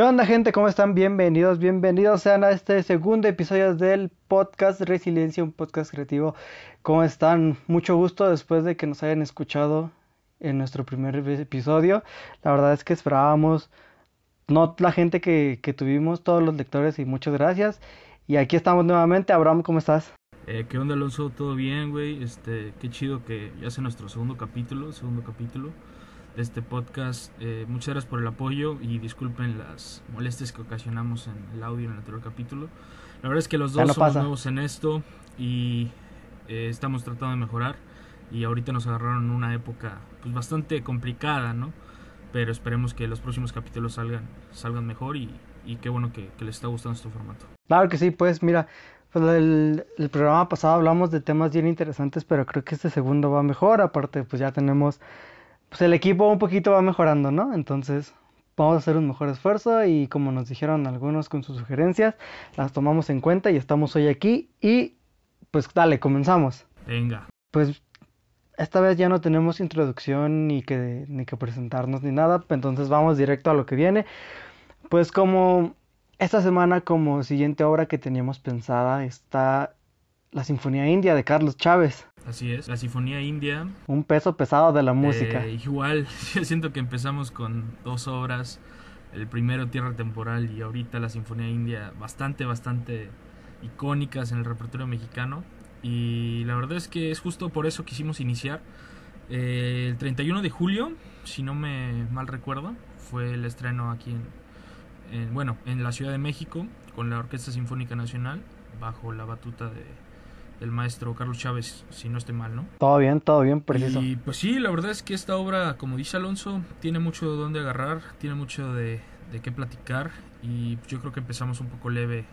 ¿Qué onda gente? ¿Cómo están? Bienvenidos, bienvenidos sean a este segundo episodio del podcast Resiliencia, un podcast creativo. ¿Cómo están? Mucho gusto después de que nos hayan escuchado en nuestro primer episodio. La verdad es que esperábamos, no la gente que, que tuvimos, todos los lectores y muchas gracias. Y aquí estamos nuevamente. Abraham, ¿cómo estás? Eh, ¿Qué onda Alonso? ¿Todo bien, güey? Este, qué chido que ya sea nuestro segundo capítulo, segundo capítulo este podcast. Eh, muchas gracias por el apoyo y disculpen las molestias que ocasionamos en el audio en el anterior capítulo. La verdad es que los dos no somos pasa. nuevos en esto y eh, estamos tratando de mejorar. Y ahorita nos agarraron una época pues bastante complicada, ¿no? Pero esperemos que los próximos capítulos salgan, salgan mejor y, y qué bueno que, que les está gustando este formato. Claro que sí, pues mira, pues el, el programa pasado hablamos de temas bien interesantes, pero creo que este segundo va mejor. Aparte, pues ya tenemos, pues el equipo un poquito va mejorando, ¿no? Entonces, vamos a hacer un mejor esfuerzo y como nos dijeron algunos con sus sugerencias, las tomamos en cuenta y estamos hoy aquí y pues dale, comenzamos. Venga. Pues esta vez ya no tenemos introducción ni que, ni que presentarnos ni nada, entonces vamos directo a lo que viene. Pues como esta semana como siguiente obra que teníamos pensada está la Sinfonía India de Carlos Chávez, Así es, la Sinfonía India. un peso pesado de la música. Eh, igual, yo siento que empezamos con dos obras, el primero Tierra Temporal y ahorita la Sinfonía India, bastante, bastante icónicas en el repertorio mexicano. Y la verdad es que es justo por eso quisimos iniciar. Eh, el 31 de julio, si no me mal recuerdo, fue el estreno aquí en, en, bueno, en la Ciudad de México con la Orquesta Sinfónica Nacional bajo la batuta de, del maestro Carlos Chávez, si no estoy mal, ¿no? Todo bien, todo bien, preciso. Y pues sí, la verdad es que esta obra, como dice Alonso, tiene mucho de dónde agarrar, tiene mucho de, de qué platicar y yo creo que empezamos un poco leve,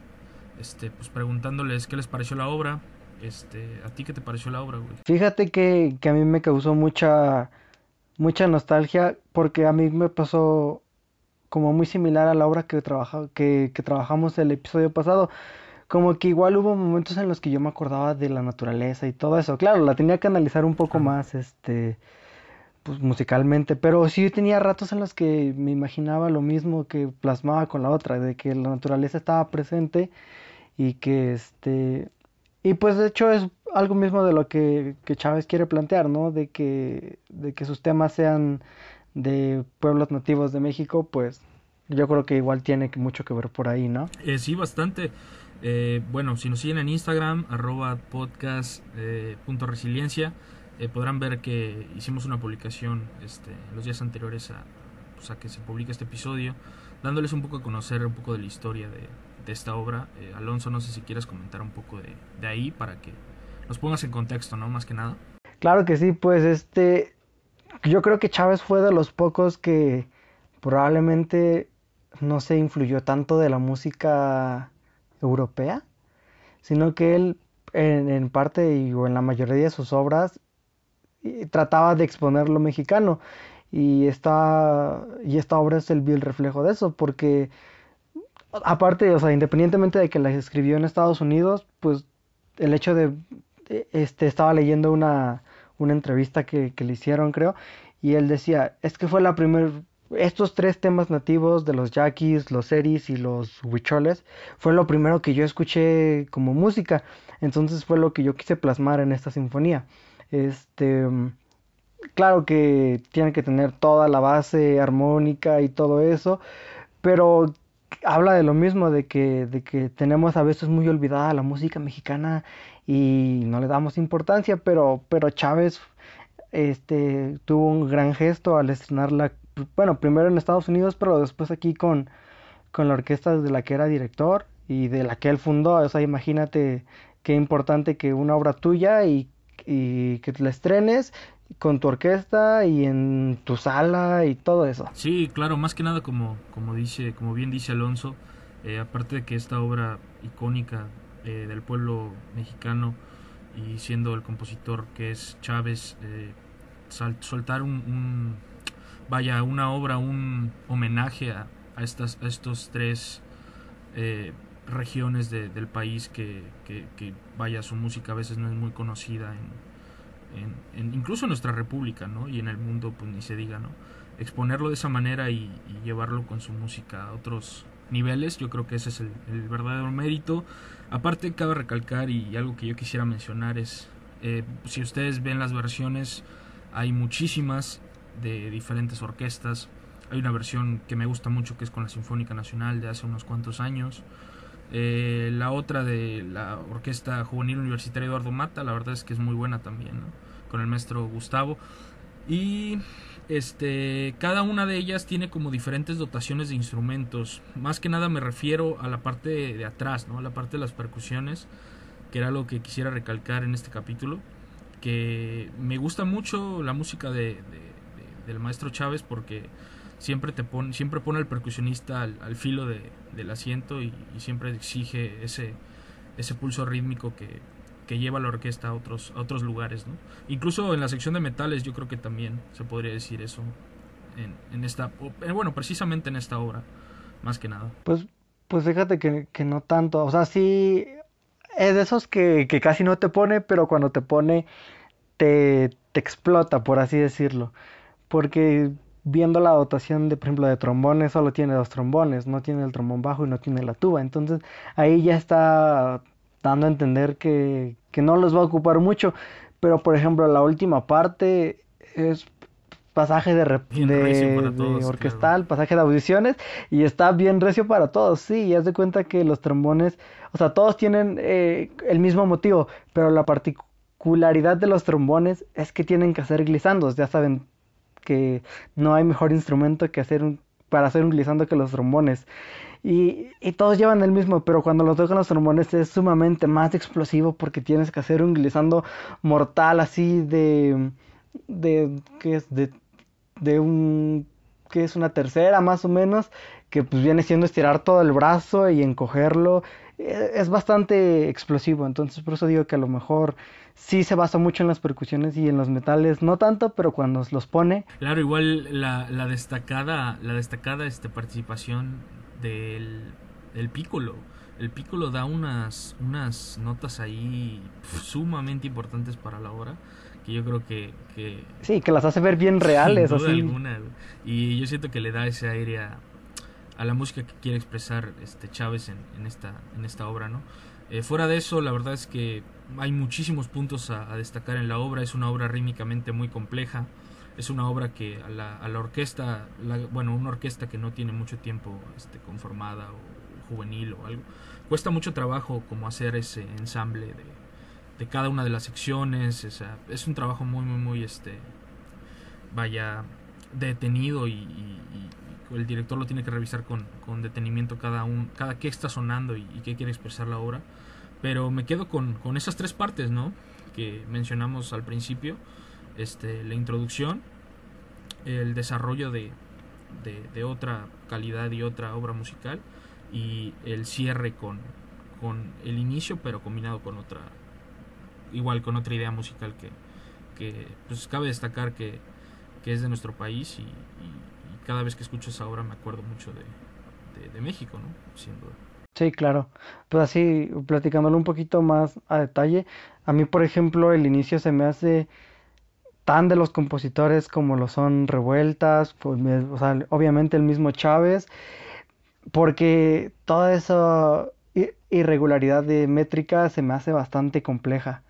este, pues preguntándoles qué les pareció la obra, este, a ti qué te pareció la obra, güey. Fíjate que, que a mí me causó mucha, mucha nostalgia porque a mí me pasó como muy similar a la obra que, trabaja, que, que trabajamos el episodio pasado. Como que igual hubo momentos en los que yo me acordaba de la naturaleza y todo eso. Claro, la tenía que analizar un poco más, este, pues musicalmente, pero sí tenía ratos en los que me imaginaba lo mismo que plasmaba con la otra, de que la naturaleza estaba presente y que este y pues de hecho es algo mismo de lo que, que Chávez quiere plantear, ¿no? De que, de que sus temas sean de pueblos nativos de México, pues yo creo que igual tiene mucho que ver por ahí, ¿no? Eh, sí, bastante. Eh, bueno, si nos siguen en Instagram, arroba podcast eh, eh, podrán ver que hicimos una publicación este, los días anteriores a, pues, a que se publique este episodio, dándoles un poco a conocer un poco de la historia de, esta obra. Alonso, no sé si quieres comentar un poco de, de ahí para que nos pongas en contexto, ¿no? Más que nada. Claro que sí, pues este, yo creo que Chávez fue de los pocos que probablemente no se influyó tanto de la música europea, sino que él en, parte y, o en la mayoría de sus obras trataba de exponer lo mexicano. Y esta, y esta obra es el reflejo de eso, porque aparte, o sea, independientemente de que la escribió en Estados Unidos, pues el hecho de, de- este, estaba leyendo una, una entrevista que, que le hicieron, creo, y él decía, es que fue la primera, estos tres temas nativos de los yaquis, los seris y los huicholes, fue lo primero que yo escuché como música, entonces fue lo que yo quise plasmar en esta sinfonía. Este, claro que tiene que tener toda la base armónica y todo eso, pero habla de lo mismo, de que, de que tenemos a veces muy olvidada la música mexicana y no le damos importancia, pero, pero Chávez este, tuvo un gran gesto al estrenarla, bueno, primero en Estados Unidos, pero después aquí con, con la orquesta de la que era director y de la que él fundó. O sea, imagínate qué importante que una obra tuya y, y que la estrenes con tu orquesta y en tu sala y todo eso. Sí, claro, más que nada como, como dice, como bien dice Alonso, eh, aparte de que esta obra icónica eh, del pueblo mexicano y siendo el compositor que es Chávez, eh, sal- soltar un, un- vaya, una obra, un homenaje a, estas, estos tres eh, regiones de- del país que, que, vaya, su música a veces no es muy conocida en- incluso en nuestra república, ¿no? Y en el mundo, pues ni se diga, ¿no? exponerlo de esa manera y, llevarlo con su música a otros niveles. Yo creo que ese es el, verdadero mérito. Aparte, cabe recalcar y algo que yo quisiera mencionar es, eh, si ustedes ven las versiones, hay muchísimas de diferentes orquestas. Hay una versión que me gusta mucho que es con la Sinfónica Nacional de hace unos cuantos años. Eh, la otra de la Orquesta Juvenil Universitaria Eduardo Mata, la verdad es que es muy buena también, con el maestro Gustavo. Y este, cada una de ellas tiene como diferentes dotaciones de instrumentos. Más que nada me refiero a la parte de, atrás, ¿no? a la parte de las percusiones, que era lo que quisiera recalcar en este capítulo. Que me gusta mucho la música de, del maestro Chávez porque siempre te pone, siempre pone al percusionista al, filo del asiento y, siempre exige ese, ese pulso rítmico que, que lleva la orquesta a otros, a otros lugares. ¿no? Incluso en la sección de metales yo creo que también se podría decir eso en, en esta, bueno, precisamente en esta obra, más que nada. Pues, pues fíjate que, que no tanto, o sea, sí es de esos que, que, casi no te pone, pero cuando te pone te, te explota, por así decirlo. Porque viendo la dotación de, por ejemplo, de trombones, solo tiene dos trombones, no tiene el trombón bajo y no tiene la tuba. Entonces ahí ya está dando a entender que, que no los va a ocupar mucho. Pero por ejemplo, la última parte es pasaje de, de, orquestal, pasaje de audiciones y está bien recio para todos, sí, y haz de cuenta que los trombones, o sea, todos tienen eh, el mismo motivo, pero la particularidad de los trombones es que tienen que hacer glisandos, ya saben que no hay mejor instrumento que hacer para hacer un glissando que los trombones. Y, todos llevan el mismo, pero cuando lo tocan los trombones es sumamente más explosivo porque tienes que hacer un glissando mortal así de... de ¿qué es? De, de un... que es una tercera más o menos, que pues viene siendo estirar todo el brazo y encogerlo. E, es bastante explosivo, entonces por eso digo que a lo mejor sí se basa mucho en las percusiones y en los metales, no tanto, pero cuando los pone. Claro, igual la, la destacada, la destacada este, participación del, del pícolo. El pícolo da unas, unas notas ahí sumamente importantes para la obra que yo creo que, que sí que las hace ver bien reales sin duda alguna y yo siento que le da ese aire a, a, la música que quiere expresar este Chávez en, esta en esta obra no eh, fuera de eso la verdad es que hay muchísimos puntos a, destacar en la obra. Es una obra rítmicamente muy compleja. Es una obra que a la, a la orquesta, bueno, una orquesta que no tiene mucho tiempo este, conformada o juvenil o algo, cuesta mucho trabajo como hacer ese ensamble de, de cada una de las secciones, es un trabajo muy, muy, muy, este, vaya, detenido y, el director lo tiene que revisar con, con detenimiento cada un, cada qué está sonando y, qué quiere expresar la obra, pero me quedo con, con esas tres partes, ¿no? Que mencionamos al principio este, la introducción, el desarrollo de, de, otra calidad y otra obra musical y el cierre con, con el inicio pero combinado con otra igual con otra idea musical que, que pues cabe destacar que, que es de nuestro país y, cada vez que escucho esa obra me acuerdo mucho de, de, México, ¿no? Sí, claro. Pues así, platicándolo un poquito más a detalle, a mí, por ejemplo, el inicio se me hace tan de los compositores como lo son Revueltas, pues, obviamente el mismo Chávez, porque toda esa irregularidad de métrica se me hace bastante compleja.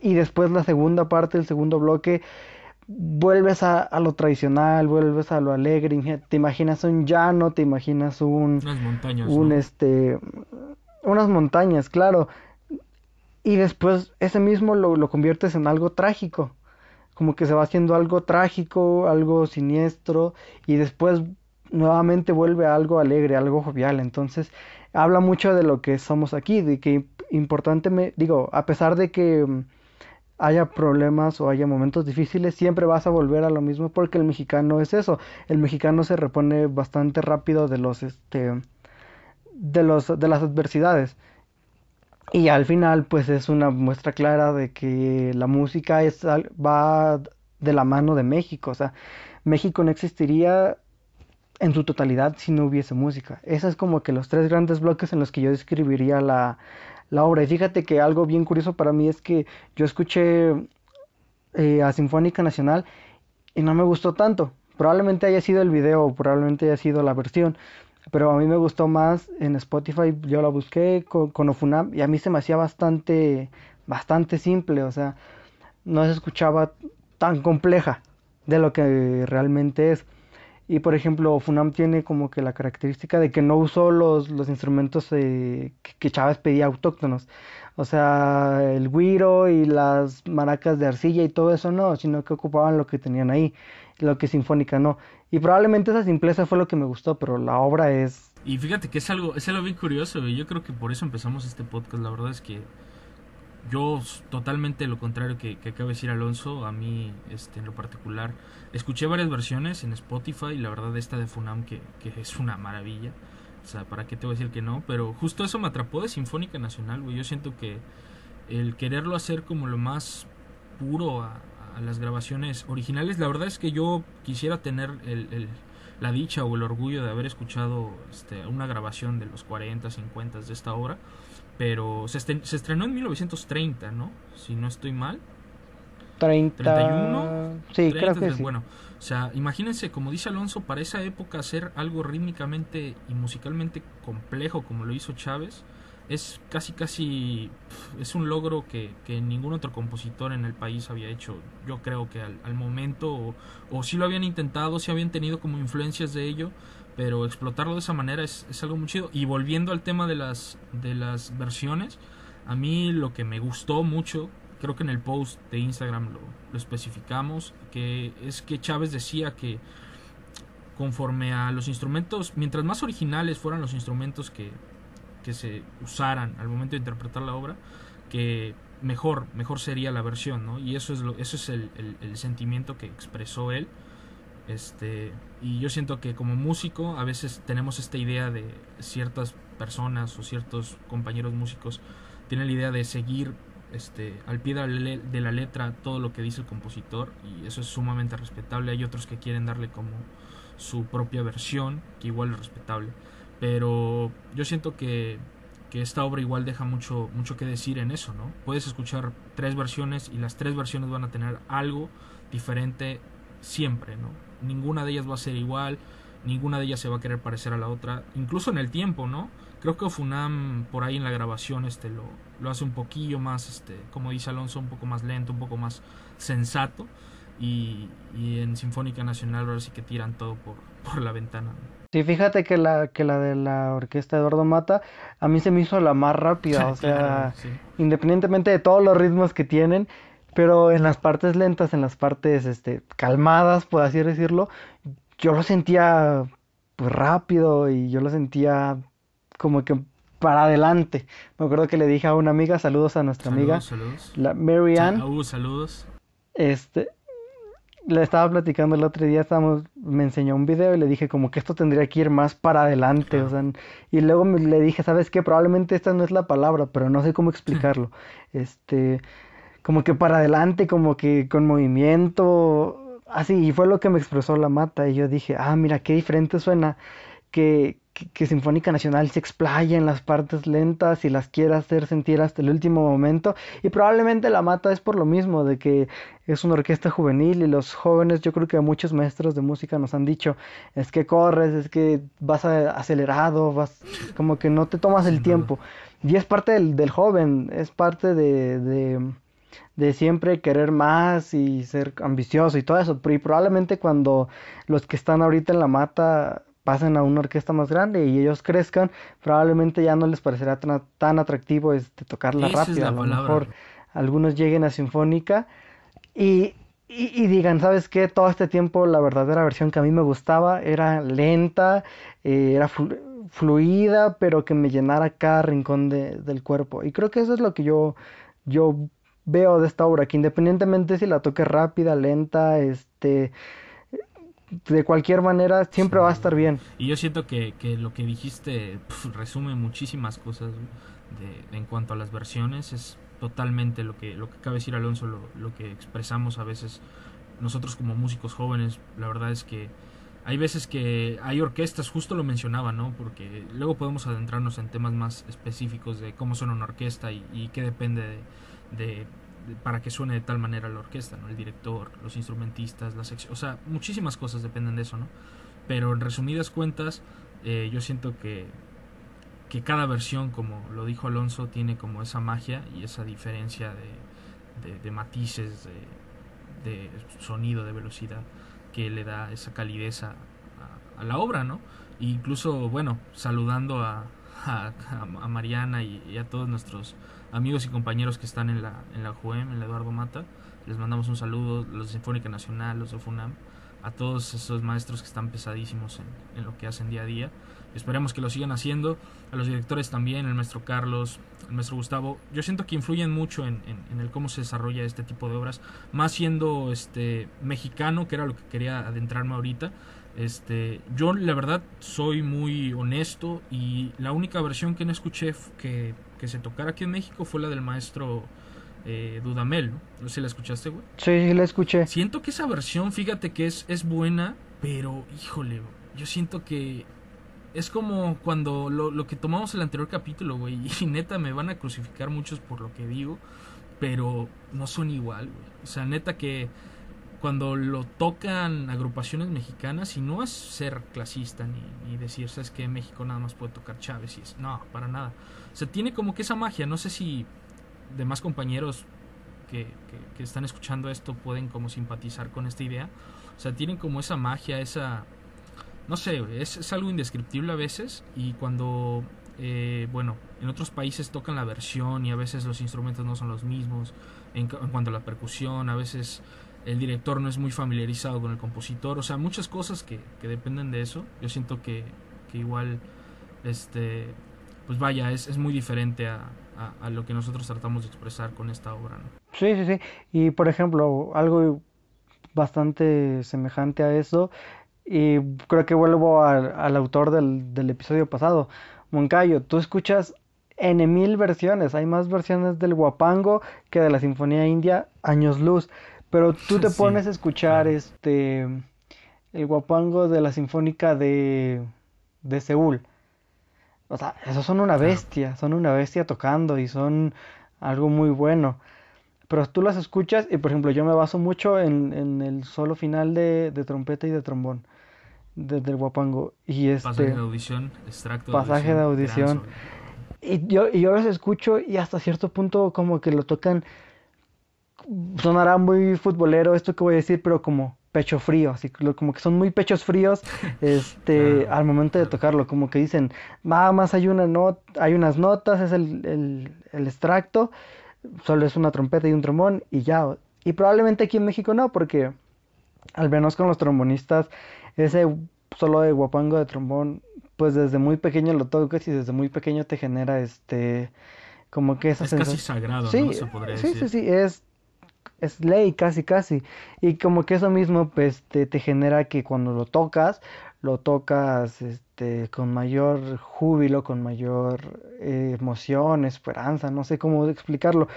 Y después la segunda parte, el segundo bloque, vuelves a, lo tradicional, vuelves a lo alegre, te imaginas un llano, te imaginas un... Unas montañas. Un, este, unas montañas, claro. Y después ese mismo lo, lo conviertes en algo trágico como que se va haciendo algo trágico, algo siniestro y después nuevamente vuelve a algo alegre, algo jovial. Entonces habla mucho de lo que somos aquí, de que importante, me, digo, a pesar de que mm, haya problemas o haya momentos difíciles, siempre vas a volver a lo mismo porque el mexicano es eso. El mexicano se repone bastante rápido de los este de los de las adversidades. Y al final, pues es una muestra clara de que la música es, va de la mano de México. O sea, México no existiría en su totalidad si no hubiese música. Esos es como que los tres grandes bloques en los que yo describiría la, la obra. Y fíjate que algo bien curioso para mí es que yo escuché eh, a Sinfónica Nacional y no me gustó tanto Probablemente haya sido el video, probablemente haya sido la versión, pero a mí me gustó más en Spotify, yo la busqué con, con Ofunam y a mí se me hacía bastante, bastante simple, o sea, no se escuchaba tan compleja de lo que realmente es. Y por ejemplo, Funam tiene como que la característica de que no usó los, los instrumentos eh, que, Chávez pedía autóctonos. O sea, el guiro y las maracas de arcilla y todo eso no, sino que ocupaban lo que tenían ahí, lo que Sinfónica no. Y probablemente esa simpleza fue lo que me gustó, pero la obra es... Y fíjate que es algo, es algo bien curioso, yo creo que por eso empezamos este podcast. La verdad es que yo totalmente lo contrario que, que acaba de decir Alonso, a mí este, en lo particular, escuché varias versiones en Spotify la verdad esta de Funam que, que, es una maravilla, o sea, ¿para qué te voy a decir que no? Pero justo eso me atrapó de Sinfónica Nacional, güey, yo siento que el quererlo hacer como lo más puro a, a las grabaciones originales, la verdad es que yo quisiera tener el, el, la dicha o el orgullo de haber escuchado este, una grabación de los 40, 50 de esta obra pero se, se, estrenó en 1930, ¿no? Si no estoy mal. 30... 31. Sí, creo que sí. Bueno, o sea, imagínense, como dice Alonso, para esa época hacer algo rítmicamente y musicalmente complejo como lo hizo Chávez, es casi, casi, es un logro que, que ningún otro compositor en el país había hecho. Yo creo que al, al momento, o, o si lo habían intentado, si habían tenido como influencias de ello, pero explotarlo de esa manera es, es, algo muy chido. Y volviendo al tema de las, de las versiones, a mí lo que me gustó mucho, creo que en el post de Instagram lo, lo especificamos, que es que Chávez decía que conforme a los instrumentos, mientras más originales fueran los instrumentos que, que se usaran al momento de interpretar la obra, que mejor, mejor sería la versión, ¿no? Y eso es, lo, eso es el, sentimiento que expresó él. Este, y yo siento que como músico a veces tenemos esta idea de ciertas personas o ciertos compañeros músicos tienen la idea de seguir este, al pie de la letra todo lo que dice el compositor y eso es sumamente respetable. Hay otros que quieren darle como su propia versión, que igual es respetable. Pero yo siento que, que esta obra igual deja mucho, mucho que decir en eso, ¿no? Puedes escuchar tres versiones y las tres versiones van a tener algo diferente siempre, ¿no? Ninguna de ellas va a ser igual, ninguna de ellas se va a querer parecer a la otra, incluso en el tiempo, ¿no? Creo que Funam por ahí en la grabación este lo, lo hace un poquillo más, este, como dice Alonso, un poco más lento, un poco más sensato. Y, y en Sinfónica Nacional ahora sí que tiran todo por, por la ventana. Sí, fíjate que la, que la de la orquesta Eduardo Mata a mí se me hizo la más rápida, o sea, Claro, sí. independientemente de todos los ritmos que tienen, pero en las partes lentas, en las partes este, calmadas, por así decirlo, yo lo sentía pues rápido y yo lo sentía como que para adelante. Me acuerdo que le dije a una amiga, saludos a nuestra amiga, Saludos, saludos. la Mary Ann, Uh, saludos. este, le estaba platicando el otro día, estábamos, me enseñó un video y le dije como que esto tendría que ir más para adelante, Claro. o sea, y luego me- le dije, ¿sabes qué? Probablemente esta no es la palabra, pero no sé cómo explicarlo. Este, como que para adelante, como que con movimiento, así, y fue lo que me expresó la mata, y yo dije, ah, mira, qué diferente suena que, que, que Sinfónica Nacional se explaya en las partes lentas y las quiera hacer sentir hasta el último momento, y probablemente la mata es por lo mismo, de que es una orquesta juvenil y los jóvenes, yo creo que muchos maestros de música nos han dicho, es que corres, es que vas a- acelerado, vas, como que no te tomas el tiempo. Y es parte del, del joven, es parte de, de, de siempre querer más y ser ambicioso y todo eso. Y probablemente cuando los que están ahorita en la mata pasen a una orquesta más grande y ellos crezcan, probablemente ya no les parecerá tan, tan atractivo este, tocarla Esa es rápida. la A lo palabra. mejor algunos lleguen a Sinfónica y, y, y digan, ¿sabes qué? Todo este tiempo la verdadera versión que a mí me gustaba era lenta, eh, era flu- fluida, pero que me llenara cada rincón de- del cuerpo. Y creo que eso es lo que yo, yo veo de esta obra, que independientemente si la toque rápida, lenta, este, de cualquier manera, siempre va a estar bien. Y yo siento que, que lo que dijiste pf, resume muchísimas cosas de, en cuanto a las versiones. Es totalmente lo que, lo que acaba de decir Alonso, lo, lo que expresamos a veces nosotros como músicos jóvenes. La verdad es que hay veces que hay orquestas, justo lo mencionaba, ¿no? Porque luego podemos adentrarnos en temas más específicos de cómo suena una orquesta y, y qué depende de, de para que suene de tal manera la orquesta, ¿no? El director, los instrumentistas, las o sea, muchísimas cosas dependen de eso, ¿no? Pero en resumidas cuentas, eh, yo siento que, que cada versión, como lo dijo Alonso, tiene como esa magia y esa diferencia de, de, matices, de, sonido, de velocidad, que le da esa calidez a, a, la obra, ¿no? E incluso, bueno, saludando a, a, Mariana y, y, a todos nuestros amigos y compañeros que están en la, en la JUEM, en la Eduardo Mata, les mandamos un saludo, los de Sinfónica Nacional, los de FUNAM, a todos esos maestros que están pesadísimos en, en, lo que hacen día a día. Esperemos que lo sigan haciendo. A los directores también, el maestro Carlos, el maestro Gustavo. Yo siento que influyen mucho en, en, en, el cómo se desarrolla este tipo de obras. Más siendo este mexicano, que era lo que quería adentrarme ahorita. Este, yo la verdad soy muy honesto y la única versión que no escuché que, que se tocara aquí en México fue la del maestro eh, Dudamel, ¿no? No sé si la escuchaste, güey. Sí, la escuché. Siento que esa versión, fíjate que es, es buena, pero híjole, yo siento que es como cuando lo, lo que tomamos el anterior capítulo, güey, y neta me van a crucificar muchos por lo que digo, pero no son igual, güey. O sea, neta que cuando lo tocan agrupaciones mexicanas, y no es ser clasista ni, ni decir, sabes que México nada más puede tocar Chávez, y es, no, para nada. O sea, tiene como que esa magia, no sé si demás compañeros que, que, están escuchando esto pueden como simpatizar con esta idea. O sea, tienen como esa magia, esa... No sé, es, es algo indescriptible a veces y cuando, eh, bueno, en otros países tocan la versión y a veces los instrumentos no son los mismos. En cuanto a la percusión, a veces el director no es muy familiarizado con el compositor. O sea, muchas cosas que, que dependen de eso. Yo siento que, que igual, este, pues vaya, es, es muy diferente a, a, lo que nosotros tratamos de expresar con esta obra. Sí, sí, sí. Y por ejemplo, algo bastante semejante a eso, y creo que vuelvo a, al autor del, del, episodio pasado, Moncayo, tú escuchas en mil versiones, hay más versiones del guapango que de la Sinfonía India, años luz, pero tú te pones a escuchar este el guapango de la Sinfónica de, de Seúl o sea, esos son una bestia, son una bestia tocando y son algo muy bueno. Pero tú las escuchas y, por ejemplo, yo me baso mucho en, en el solo final de, de, trompeta y de trombón de, del guapango. Y este, pasaje de audición, extracto pasaje de audición. De audición. Y yo, y yo los escucho y hasta cierto punto como que lo tocan, sonará muy futbolero esto que voy a decir, pero como pecho frío, así como que son muy pechos fríos este al momento de tocarlo, como que dicen, nada más hay una hay unas notas, es el, el, el, extracto, solo es una trompeta y un trombón y ya. Y probablemente aquí en México no, porque al menos con los trombonistas, ese solo de guapango de trombón, pues desde muy pequeño lo tocas y desde muy pequeño te genera este como que esa es sensación. casi sagrado, sí, ¿no? Se podría sí, decir. sí, sí, es es ley casi casi y como que eso mismo pues te, te, genera que cuando lo tocas lo tocas este con mayor júbilo con mayor eh, emoción esperanza no sé cómo explicarlo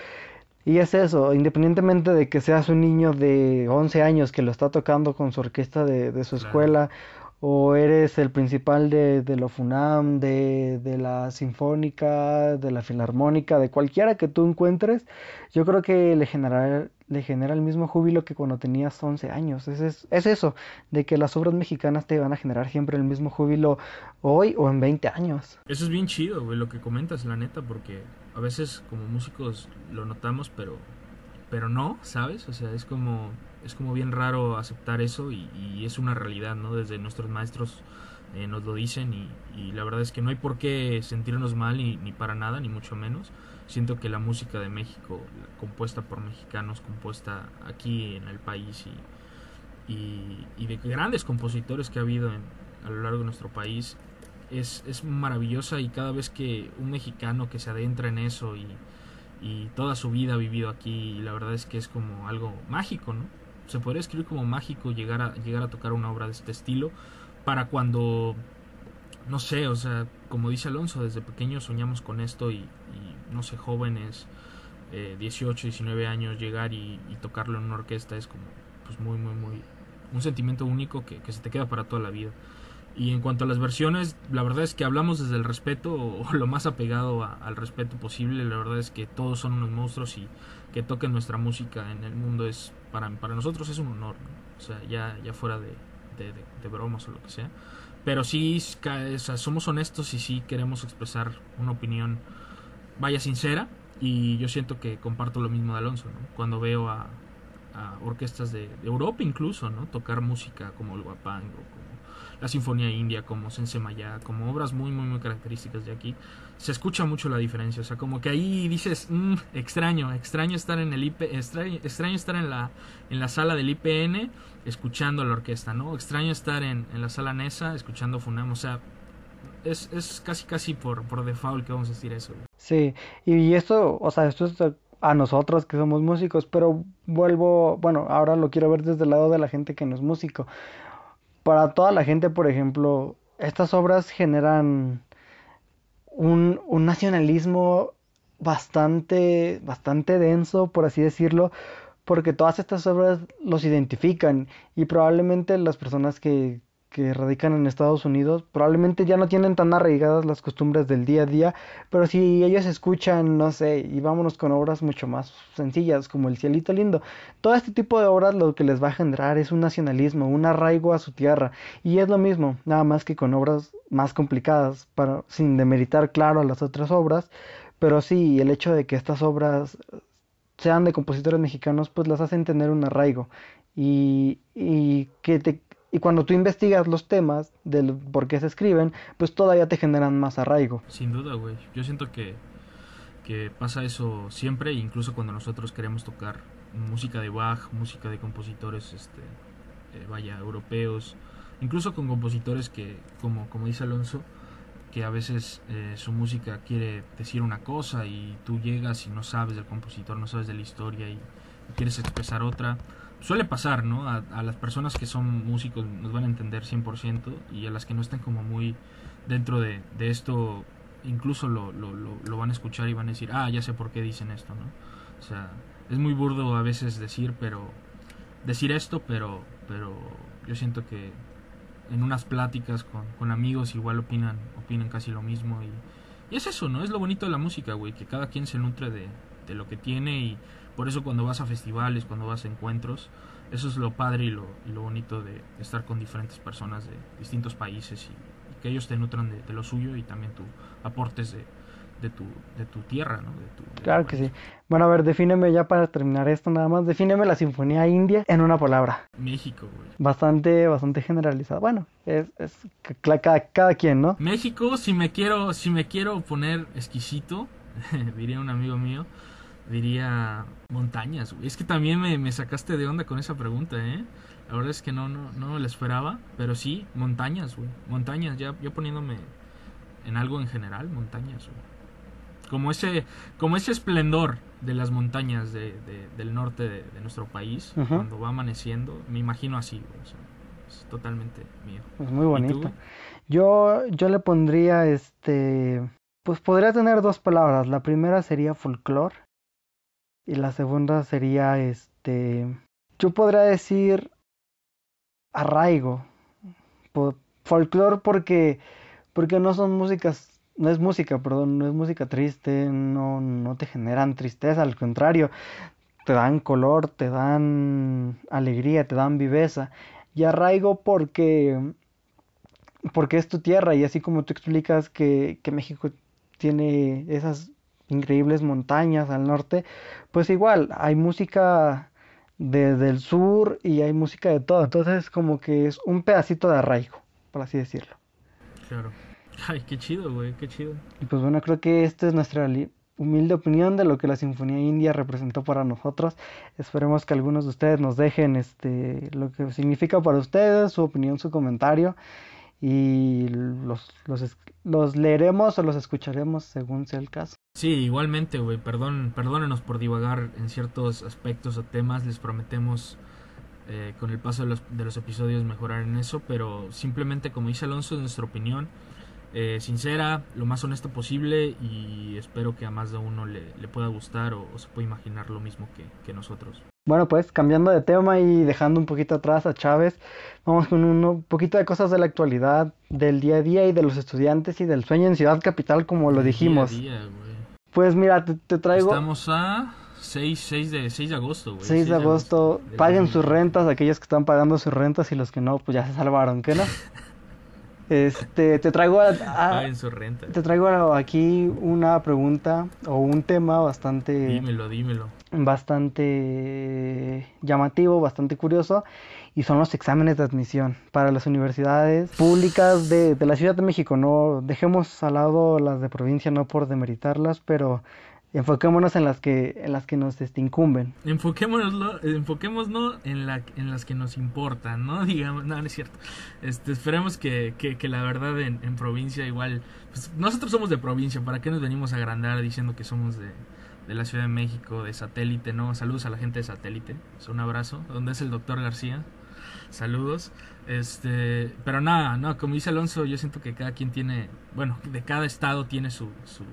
y es eso independientemente de que seas un niño de 11 años que lo está tocando con su orquesta de, de su escuela claro. O eres el principal de, de la FUNAM de, de la sinfónica de la filarmónica de cualquiera que tú encuentres yo creo que le generará le genera el mismo júbilo que cuando tenías 11 años. Es, es, es, eso, de que las obras mexicanas te van a generar siempre el mismo júbilo hoy o en 20 años. Eso es bien chido, güey, lo que comentas, la neta, porque a veces como músicos lo notamos, pero, pero no, ¿sabes? O sea, es como, es como bien raro aceptar eso y, y es una realidad, ¿no? Desde nuestros maestros eh, nos lo dicen y, y, la verdad es que no hay por qué sentirnos mal ni, ni para nada, ni mucho menos siento que la música de México, compuesta por mexicanos, compuesta aquí en el país y, y, y de grandes compositores que ha habido en, a lo largo de nuestro país, es, es, maravillosa y cada vez que un mexicano que se adentra en eso y, y toda su vida ha vivido aquí, la verdad es que es como algo mágico, ¿no? Se podría escribir como mágico llegar a, llegar a tocar una obra de este estilo para cuando no sé, o sea, como dice Alonso, desde pequeños soñamos con esto y, no sé, jóvenes, eh, 18, 19 años, llegar y, tocarlo en una orquesta es como, pues muy, muy, muy, un sentimiento único que, se te queda para toda la vida. Y en cuanto a las versiones, la verdad es que hablamos desde el respeto o, lo más apegado al respeto posible. La verdad es que todos son unos monstruos y que toquen nuestra música en el mundo es para, para nosotros es un honor. O sea, ya, ya fuera de, de, bromas o lo que sea. Pero sí, somos honestos y sí queremos expresar una opinión, vaya sincera. Y yo siento que comparto lo mismo de Alonso, Cuando veo a, a orquestas de, Europa incluso, ¿no? Tocar música como el guapango, la Sinfonía India, como Sensemaya, como obras muy, muy, muy características de aquí, se escucha mucho la diferencia. O sea, como que ahí dices, mm, extraño, extraño estar en el IP, extraño, estar en la, en la sala del IPN escuchando la orquesta, ¿no? Extraño estar en, en la sala NESA escuchando Funam, o sea, es, es casi, casi por, por default que vamos a decir eso. Sí, y esto, o sea, esto es a nosotros que somos músicos, pero vuelvo, bueno, ahora lo quiero ver desde el lado de la gente que no es músico. Para toda la gente, por ejemplo, estas obras generan un, nacionalismo bastante, bastante denso, por así decirlo, porque todas estas obras los identifican y probablemente las personas que, que radican en Estados Unidos probablemente ya no tienen tan arraigadas las costumbres del día a día, pero si ellos escuchan, no sé, y vámonos con obras mucho más sencillas como El Cielito Lindo, todo este tipo de obras lo que les va a generar es un nacionalismo, un arraigo a su tierra, y es lo mismo, nada más que con obras más complicadas, para, sin demeritar claro a las otras obras, pero sí, el hecho de que estas obras sean de compositores mexicanos, pues las hacen tener un arraigo. Y, y que te y cuando tú investigas los temas del por qué se escriben, pues todavía te generan más arraigo. Sin duda, güey. Yo siento que, que pasa eso siempre, incluso cuando nosotros queremos tocar música de Bach, música de compositores, este, eh, vaya, europeos, incluso con compositores que, como, como dice Alonso, que a veces eh, su música quiere decir una cosa y tú llegas y no sabes del compositor, no sabes de la historia y quieres expresar otra suele pasar, ¿no? A, las personas que son músicos nos van a entender 100% y a las que no están como muy dentro de, esto, incluso lo, lo, lo, van a escuchar y van a decir, ah, ya sé por qué dicen esto, ¿no? O sea, es muy burdo a veces decir, pero decir esto, pero, pero yo siento que en unas pláticas con, con amigos igual opinan, opinan casi lo mismo y, y es eso, ¿no? Es lo bonito de la música, güey, que cada quien se nutre de, de lo que tiene y por eso cuando vas a festivales, cuando vas a encuentros, eso es lo padre y lo, lo bonito de estar con diferentes personas de distintos países y, que ellos te nutran de, lo suyo y también tú aportes de, de, tu, de tu tierra, ¿no? claro que sí. Bueno, a ver, defíneme ya para terminar esto nada más, defíneme la Sinfonía India en una palabra. México, güey. Bastante, bastante generalizada. Bueno, es, es cada, cada quien, ¿no? México, si me quiero, si me quiero poner exquisito, diría un amigo mío, diría montañas, güey. Es que también me, me, sacaste de onda con esa pregunta, ¿eh? La verdad es que no, no, no la esperaba, pero sí, montañas, güey. Montañas, ya, ya poniéndome en algo en general, montañas, güey. Como ese, como ese esplendor de las montañas de, del norte de, nuestro país, cuando va amaneciendo, me imagino así, güey. es totalmente mío. Es muy bonito. Yo, yo le pondría este. Pues podría tener dos palabras. La primera sería folclore y la segunda sería este. Yo podría decir arraigo. Folclore porque. Porque no son músicas. No es música, perdón, no es música triste, no, no te generan tristeza, al contrario, te dan color, te dan alegría, te dan viveza. Y arraigo porque, porque es tu tierra y así como tú explicas que, que México tiene esas increíbles montañas al norte, pues igual hay música desde el sur y hay música de todo. Entonces como que es un pedacito de arraigo, por así decirlo. Claro. Ay, qué chido, güey, qué chido. Y pues bueno, creo que esta es nuestra humilde opinión de lo que la Sinfonía India representó para nosotros. Esperemos que algunos de ustedes nos dejen este lo que significa para ustedes, su opinión, su comentario y los, los, los leeremos o los escucharemos según sea el caso. Sí, igualmente, güey, perdón, perdónenos por divagar en ciertos aspectos o temas, les prometemos eh, con el paso de los, de los episodios mejorar en eso, pero simplemente como dice Alonso, en nuestra opinión, eh, sincera, lo más honesta posible y espero que a más de uno le, le pueda gustar o, o, se pueda imaginar lo mismo que, que, nosotros. Bueno, pues cambiando de tema y dejando un poquito atrás a Chávez, vamos con un poquito de cosas de la actualidad, del día a día y de los estudiantes y del sueño en Ciudad Capital, como lo dijimos. Día a día, pues mira, te, te, traigo... Estamos a 6, 6, de, 6 de agosto, güey. 6, 6 de agosto. Paguen sus rentas, aquellos que están pagando sus rentas y los que no, pues ya se salvaron, ¿qué no? Este, te traigo a, a su renta. te traigo aquí una pregunta o un tema bastante dímelo, dímelo. bastante llamativo, bastante curioso y son los exámenes de admisión para las universidades públicas de, de la Ciudad de México. No dejemos al lado las de provincia no por demeritarlas, pero enfoquémonos en las que en las que nos este, incumben. Enfoquémonos, enfoquémonos en, la, en las que nos importan, ¿no? Digamos, no, no es cierto. Este, esperemos que, que, que la verdad en, en provincia igual... Pues nosotros somos de provincia, ¿para qué nos venimos a agrandar diciendo que somos de, de la Ciudad de México, de satélite, ¿no? Saludos a la gente de satélite. Un abrazo. ¿Dónde es el doctor García? Saludos. Este, pero nada, no, como dice Alonso, yo siento que cada quien tiene, bueno, de cada estado tiene su, su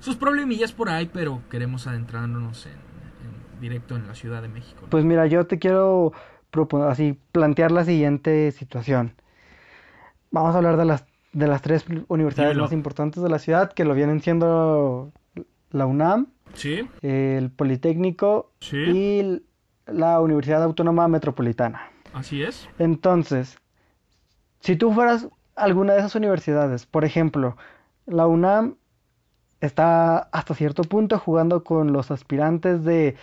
sus problemillas por ahí, pero queremos adentrarnos en, en, directo en la Ciudad de México. ¿no? Pues mira, yo te quiero proponer, así, plantear la siguiente situación. Vamos a hablar de las, de las tres universidades Dímelo. más importantes de la ciudad, que lo vienen siendo la UNAM, Sí, el Politécnico sí, y la Universidad Autónoma Metropolitana. Así es. Entonces, si tú fueras alguna de esas universidades, por ejemplo, la UNAM está hasta cierto punto jugando con los aspirantes de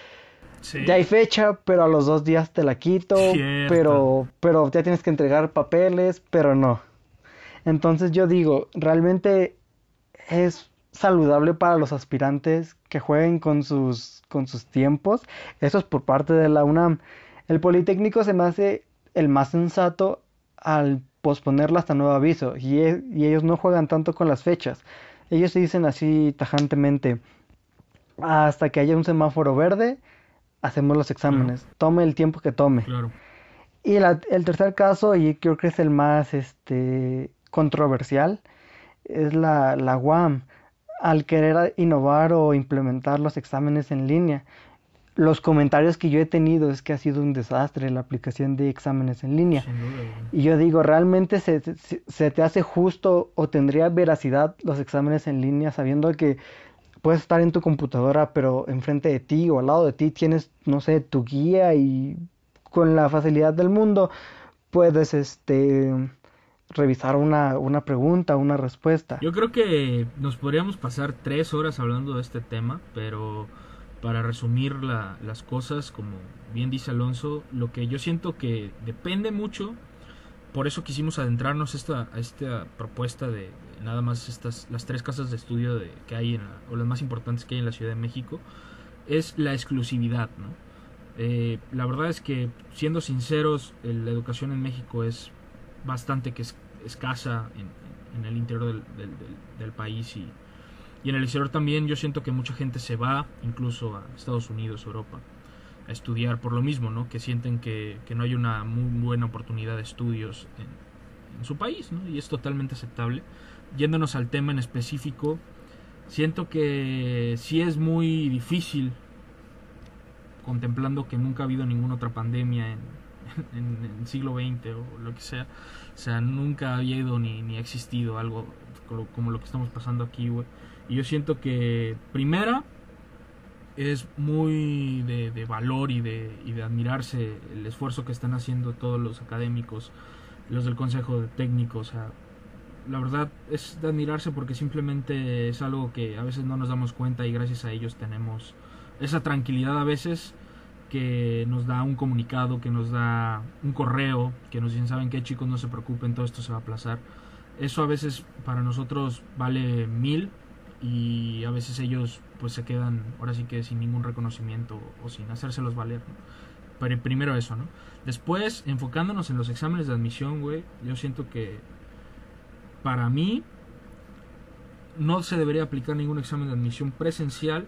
Sí. ya hay fecha, pero a los dos días te la quito, Cierto. pero pero ya tienes que entregar papeles, pero no. Entonces yo digo, realmente es saludable para los aspirantes que jueguen con sus con sus tiempos. Eso es por parte de la UNAM. El Politécnico se me hace el más sensato al posponerla hasta nuevo aviso y, e- y ellos no juegan tanto con las fechas. Ellos se dicen así tajantemente, hasta que haya un semáforo verde, hacemos los exámenes. Tome el tiempo que tome. Claro. Y la- el tercer caso, y creo que es el más este, controversial, es la, la UAM. Al querer innovar o implementar los exámenes en línea, los comentarios que yo he tenido es que ha sido un desastre la aplicación de exámenes en línea. Sin duda, güey. Y yo digo, ¿realmente se, se- se te hace justo o tendría veracidad los exámenes en línea sabiendo que puedes estar en tu computadora, pero enfrente de ti o al lado de ti tienes, no sé, tu guía y con la facilidad del mundo puedes, este, revisar una, una pregunta, una respuesta. Yo creo que nos podríamos pasar tres horas hablando de este tema, pero para resumir la- las cosas, como bien dice Alonso, lo que yo siento que depende mucho, por eso quisimos adentrarnos esta, a esta propuesta de nada más estas las tres casas de estudio que hay en la- o las más importantes que hay en la Ciudad de México, es la exclusividad. Eh, la verdad es que, siendo sinceros, la educación en México es bastante que es, escasa en, el interior del- del país y, y en el exterior también yo siento que mucha gente se va incluso a Estados Unidos, Europa, a estudiar por lo mismo, ¿no? Que sienten que, que no hay una muy buena oportunidad de estudios en, su país, ¿no? Y es totalmente aceptable. Yéndonos al tema en específico, siento que sí es muy difícil contemplando que nunca ha habido ninguna otra pandemia en, el siglo XX o lo que sea. O sea, nunca ha habido ni, ni ha existido algo como lo que estamos pasando aquí, güey. Y yo siento que, primera, es muy de, de valor y de, y de admirarse el esfuerzo que están haciendo todos los académicos, los del Consejo de Técnicos. O sea, la verdad es de admirarse porque simplemente es algo que a veces no nos damos cuenta y gracias a ellos tenemos esa tranquilidad a veces que nos da un comunicado, que nos da un correo, que nos dicen, ¿saben qué chicos? No se preocupen, todo esto se va a aplazar. Eso a veces para nosotros vale mil y a veces ellos pues se quedan ahora sí que sin ningún reconocimiento o sin hacérselos valer. ¿no? Pero primero eso, ¿no? Después, enfocándonos en los exámenes de admisión, güey, yo siento que para mí no se debería aplicar ningún examen de admisión presencial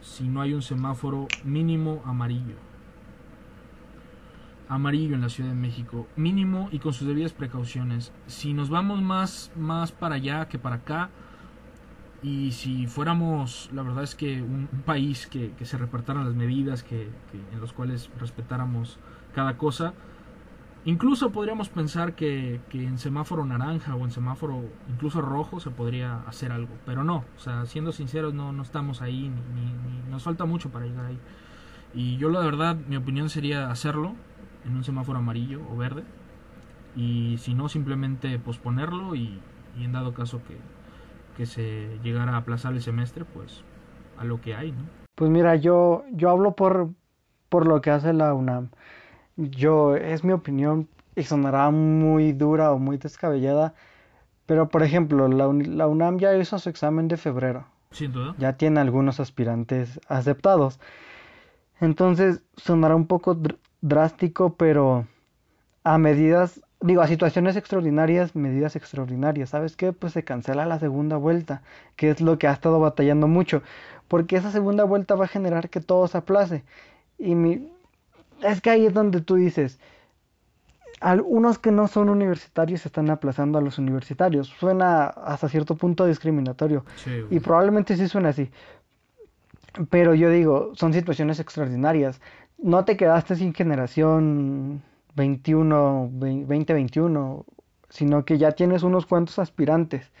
si no hay un semáforo mínimo amarillo. amarillo en la Ciudad de México, mínimo y con sus debidas precauciones. Si nos vamos más, más para allá que para acá, y si fuéramos, la verdad es que un, país que, se repartaran las medidas, que, en los cuales respetáramos cada cosa, incluso podríamos pensar que, en semáforo naranja o en semáforo incluso rojo se podría hacer algo, pero no, o sea, siendo sinceros, no, no estamos ahí, ni, nos falta mucho para llegar ahí. Y yo la verdad, mi opinión sería hacerlo en un semáforo amarillo o verde, y si no, simplemente posponerlo y en dado caso que, que se llegara a aplazar el semestre, pues a lo que hay, ¿no? Pues mira, yo, yo hablo por, por lo que hace la UNAM. Yo, es mi opinión, y sonará muy dura o muy descabellada, pero por ejemplo, la, la UNAM ya hizo su examen de febrero. Sin duda. Ya tiene algunos aspirantes aceptados. Entonces, sonará un poco drástico, pero a medidas digo, a situaciones extraordinarias, medidas extraordinarias. ¿Sabes qué? Pues se cancela la segunda vuelta, que es lo que ha estado batallando mucho, porque esa segunda vuelta va a generar que todo se aplace. Y mi... es que ahí es donde tú dices, algunos que no son universitarios están aplazando a los universitarios. Suena hasta cierto punto discriminatorio. y probablemente sí suena así. Pero yo digo, son situaciones extraordinarias. No te quedaste sin generación 21, 2021, sino que ya tienes unos cuantos aspirantes.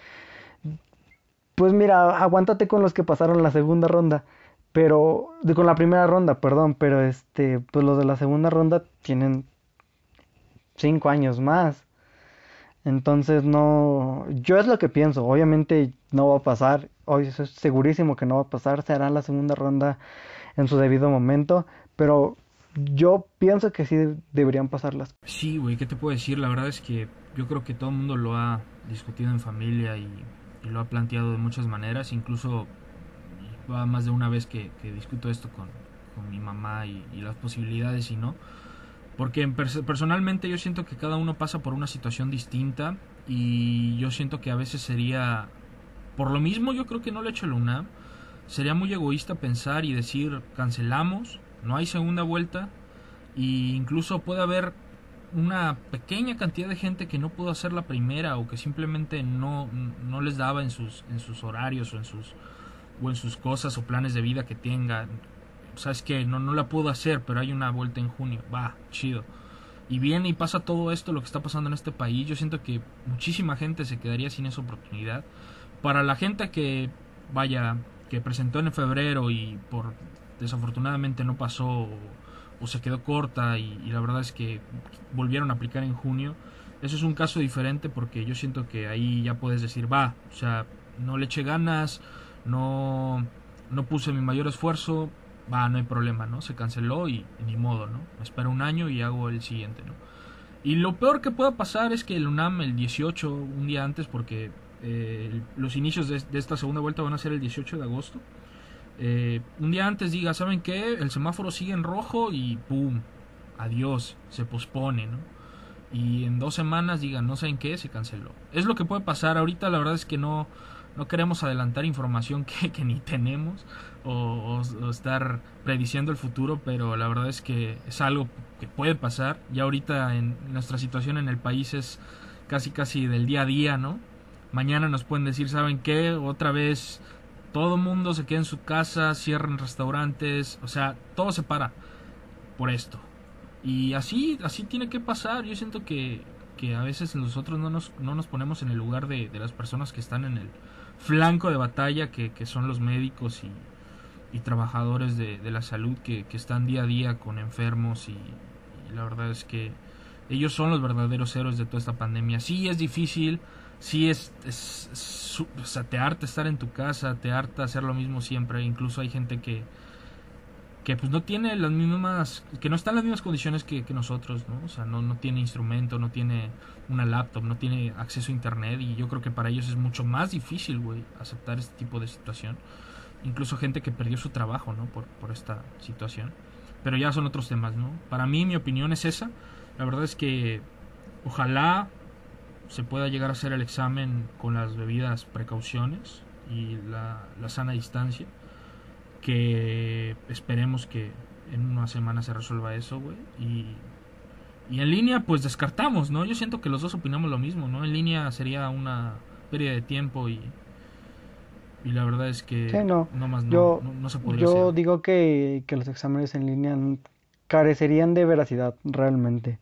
Pues mira, aguántate con los que pasaron la segunda ronda, pero con la primera ronda, perdón, pero este, pues los de la segunda ronda tienen cinco años más. Entonces no, yo es lo que pienso, obviamente no va a pasar, hoy es segurísimo que no va a pasar, se hará la segunda ronda en su debido momento, pero yo pienso que sí deberían pasarlas. Sí, güey, ¿qué te puedo decir? La verdad es que yo creo que todo el mundo lo ha discutido en familia y, lo ha planteado de muchas maneras, incluso va más de una vez que, discuto esto con, mi mamá y, las posibilidades y no. Porque personalmente yo siento que cada uno pasa por una situación distinta y yo siento que a veces sería, por lo mismo yo creo que no lo he hecho la UNAM, sería muy egoísta pensar y decir cancelamos no hay segunda vuelta e incluso puede haber una pequeña cantidad de gente que no pudo hacer la primera o que simplemente no, no les daba en sus, en sus horarios o en sus, o en sus cosas o planes de vida que tengan. Sabes que no, no la pudo hacer, pero hay una vuelta en junio. Va, chido. Y viene y pasa todo esto, lo que está pasando en este país. Yo siento que muchísima gente se quedaría sin esa oportunidad. Para la gente que, vaya, que presentó en febrero y por desafortunadamente no pasó o, se quedó corta y, la verdad es que volvieron a aplicar en junio. Eso es un caso diferente porque yo siento que ahí ya puedes decir, va, o sea, no le eché ganas, no, no puse mi mayor esfuerzo, va, no hay problema, ¿no? Se canceló y, ni modo, ¿no? Me espero un año y hago el siguiente, ¿no? Y lo peor que pueda pasar es que el UNAM el 18, un día antes, porque eh, los inicios de, de, esta segunda vuelta van a ser el 18 de agosto, eh, un día antes diga, ¿saben qué? El semáforo sigue en rojo y ¡pum! Adiós, se pospone, ¿no? Y en dos semanas digan, no saben qué, se canceló. Es lo que puede pasar. Ahorita la verdad es que no, no queremos adelantar información que, que ni tenemos o, estar prediciendo el futuro, pero la verdad es que es algo que puede pasar. Ya ahorita en nuestra situación en el país es casi casi del día a día, ¿no? Mañana nos pueden decir, ¿saben qué? Otra vez todo mundo se queda en su casa, cierran restaurantes, o sea, todo se para por esto. Y así, así tiene que pasar. Yo siento que, que a veces nosotros no nos, no nos ponemos en el lugar de, las personas que están en el flanco de batalla, que, que son los médicos y, y trabajadores de, de, la salud que, que, están día a día con enfermos y, y la verdad es que ellos son los verdaderos héroes de toda esta pandemia. Sí es difícil, sí es, o sea, te harta estar en tu casa, te harta hacer lo mismo siempre, incluso hay gente que que pues no tiene las mismas, que no está en las mismas condiciones que, que nosotros, ¿no? O sea, no, no tiene instrumento, no tiene una laptop, no tiene acceso a internet y yo creo que para ellos es mucho más difícil, güey, aceptar este tipo de situación. Incluso gente que perdió su trabajo, ¿no? Por, por esta situación. Pero ya son otros temas, ¿no? Para mí mi opinión es esa. La verdad es que ojalá se pueda llegar a hacer el examen con las debidas precauciones y la, sana distancia. Que esperemos que en una semana se resuelva eso, güey. Y, y en línea, pues descartamos, ¿no? Yo siento que los dos opinamos lo mismo, ¿no? En línea sería una pérdida de tiempo y, y la verdad es que Sí, no. más no, Yo, no, no se podría yo hacer. digo que, que los exámenes en línea carecerían de veracidad realmente.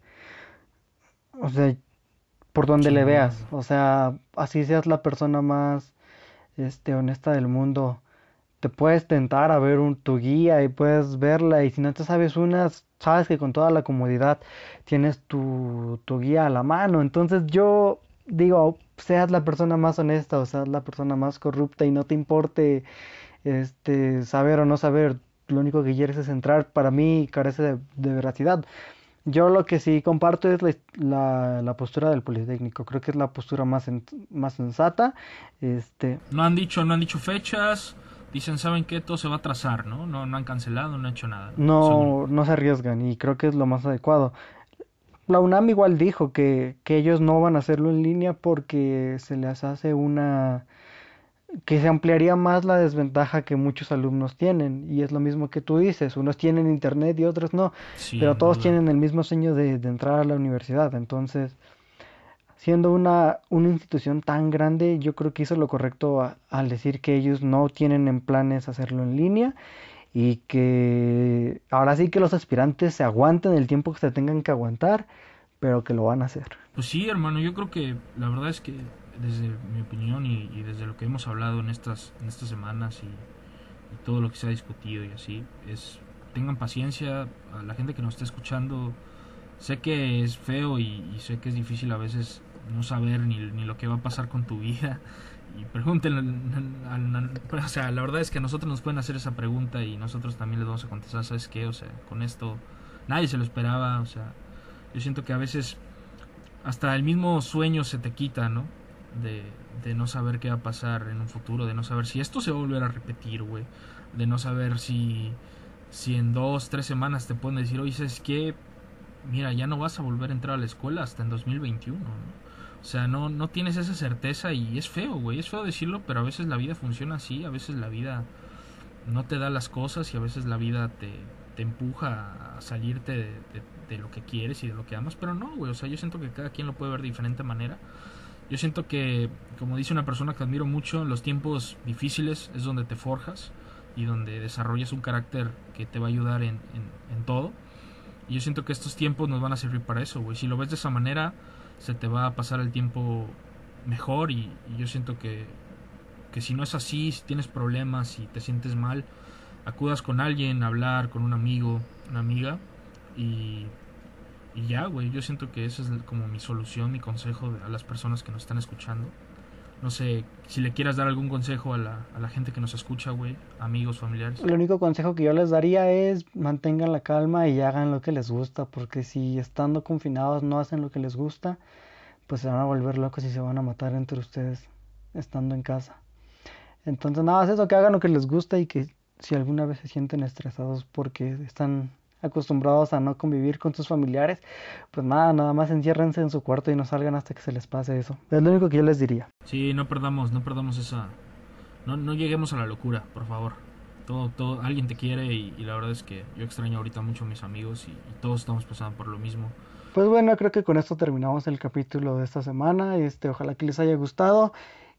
O sea, por donde Sí, le veas. O sea, así seas la persona más este, honesta del mundo. Te puedes tentar a ver un, tu guía y puedes verla. Y si no te sabes una, sabes que con toda la comodidad tienes tu, tu guía a la mano. Entonces yo digo, seas la persona más honesta o seas la persona más corrupta y no te importe este, saber o no saber, lo único que quieres es entrar, para mí carece de, de veracidad. Yo lo que sí comparto es la, la- la postura del Politécnico, creo que es la postura más, sen- más sensata. Este, No han dicho, no han dicho fechas, dicen, ¿saben qué? Todo se va a trazar, ¿no? No, no han cancelado, no han hecho nada. Según- no, no se arriesgan y creo que es lo más adecuado. La UNAM igual dijo que, que ellos no van a hacerlo en línea porque se les hace una... que se ampliaría más la desventaja que muchos alumnos tienen. Y es lo mismo que tú dices, unos tienen internet y otros no. Sí, pero todos tienen el mismo sueño de, de entrar a la universidad. Entonces, siendo una, una institución tan grande, yo creo que hizo lo correcto a- al decir que ellos no tienen en planes hacerlo en línea y que ahora sí que los aspirantes se aguanten el tiempo que se tengan que aguantar, pero que lo van a hacer. Pues sí, hermano, yo creo que la verdad es que desde mi opinión y, desde lo que hemos hablado en estas, en estas semanas y, todo lo que se ha discutido y así, es tengan paciencia a la gente que nos está escuchando. Sé que es feo y, sé que es difícil a veces no saber ni, ni lo que va a pasar con tu vida. Y pregúntenle, o sea, la verdad es que a nosotros nos pueden hacer esa pregunta y nosotros también les vamos a contestar, ¿sabes qué? O sea, con esto nadie se lo esperaba, o sea, yo siento que a veces hasta el mismo sueño se te quita, ¿no? De, de no saber qué va a pasar en un futuro, de no saber si esto se va a volver a repetir, güey. De no saber si, si en dos, tres semanas te pueden decir, oye, ¿sabes qué? Mira, ya no vas a volver a entrar a la escuela hasta en 2021, ¿no? O sea, no, no tienes esa certeza y es feo, güey. Es feo decirlo, pero a veces la vida funciona así, a veces la vida no te da las cosas y a veces la vida te, te empuja a salirte de, de- de lo que quieres y de lo que amas, pero no, güey, o sea, yo siento que cada quien lo puede ver de diferente manera. Yo siento que, como dice una persona que admiro mucho, en los tiempos difíciles es donde te forjas y donde desarrollas un carácter que te va a ayudar en, en, todo. Y yo siento que estos tiempos nos van a servir para eso, güey. Si lo ves de esa manera, se te va a pasar el tiempo mejor y, y yo siento que, que si no es así, si tienes problemas, si te sientes mal, acudas con alguien, a hablar con un amigo, una amiga y, y ya, güey, yo siento que esa es como mi solución, mi consejo a las personas que nos están escuchando. No sé, si le quieras dar algún consejo a la, a la gente que nos escucha, güey, amigos, familiares. El único consejo que yo les daría es mantengan la calma y hagan lo que les gusta, porque si estando confinados no hacen lo que les gusta, pues se van a volver locos y se van a matar entre ustedes estando en casa. Entonces nada más eso, que hagan lo que les gusta y que si alguna vez se sienten estresados porque están acostumbrados a no convivir con sus familiares, pues nada, nada más enciérrense en su cuarto y no salgan hasta que se les pase eso. Es lo único que yo les diría. Sí, no perdamos, no perdamos esa... No, no lleguemos a la locura, por favor. Todo, todo, alguien te quiere y, y la verdad es que yo extraño ahorita mucho a mis amigos y, y todos estamos pasando por lo mismo. Pues bueno, creo que con esto terminamos el capítulo de esta semana. Este, ojalá que les haya gustado.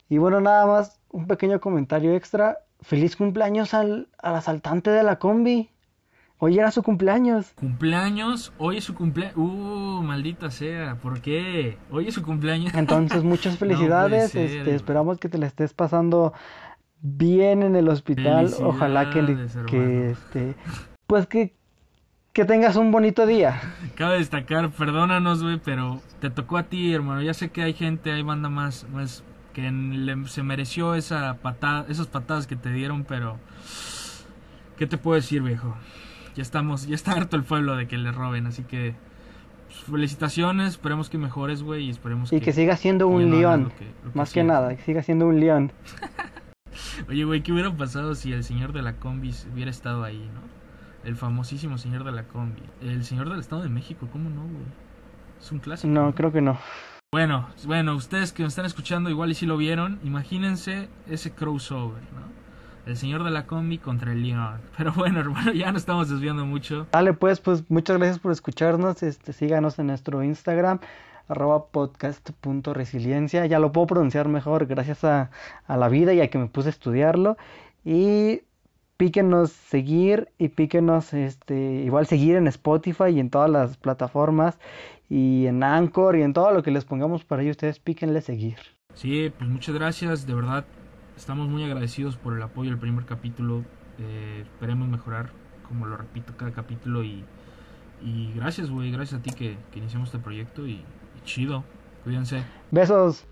Y bueno, nada más un pequeño comentario extra. Feliz cumpleaños al, al asaltante de la combi. Hoy era su cumpleaños. Cumpleaños, hoy es su cumpleaños. Uh, maldita sea, ¿por qué? Hoy es su cumpleaños. Entonces, muchas felicidades. este, esperamos que te la estés pasando bien en el hospital. Ojalá que, le- que este, pues que, que tengas un bonito día. Cabe destacar, perdónanos, güey, pero te tocó a ti, hermano. Ya sé que hay gente, hay banda más, más que le- se mereció esa patada, esas patadas que te dieron, pero ¿qué te puedo decir, viejo? Ya estamos, ya está harto el pueblo de que le roben, así que pues, felicitaciones, esperemos que mejores, güey, y esperemos Y que sigas siendo un león. que- que Más que nada, que sigas siendo un león. Oye, güey, ¿qué hubiera pasado si el señor de la combi hubiera estado ahí, no? El famosísimo señor de la combi. El señor del Estado de México, ¿cómo no, güey? Es un clásico. No, creo que no. Bueno, bueno, ustedes que me están escuchando igual y si lo vieron, imagínense ese crossover, ¿no? El señor de la combi contra el León. Pero bueno, hermano, ya nos estamos desviando mucho. Dale, pues, pues muchas gracias por escucharnos. Este, síganos en nuestro Instagram, arroba podcast.resiliencia. Ya lo puedo pronunciar mejor gracias a, a la vida y a que me puse a estudiarlo. Y píquenos seguir y píquenos este, igual seguir en Spotify y en todas las plataformas y en Anchor y en todo lo que les pongamos para ahí. Ustedes píquenle seguir. Sí, pues muchas gracias, de verdad. Estamos muy agradecidos por el apoyo del primer capítulo. Eh, esperemos mejorar, como lo repito, cada capítulo. Y, y gracias, güey. Gracias a ti que, iniciamos este proyecto. Y chido. Cuídense. Besos.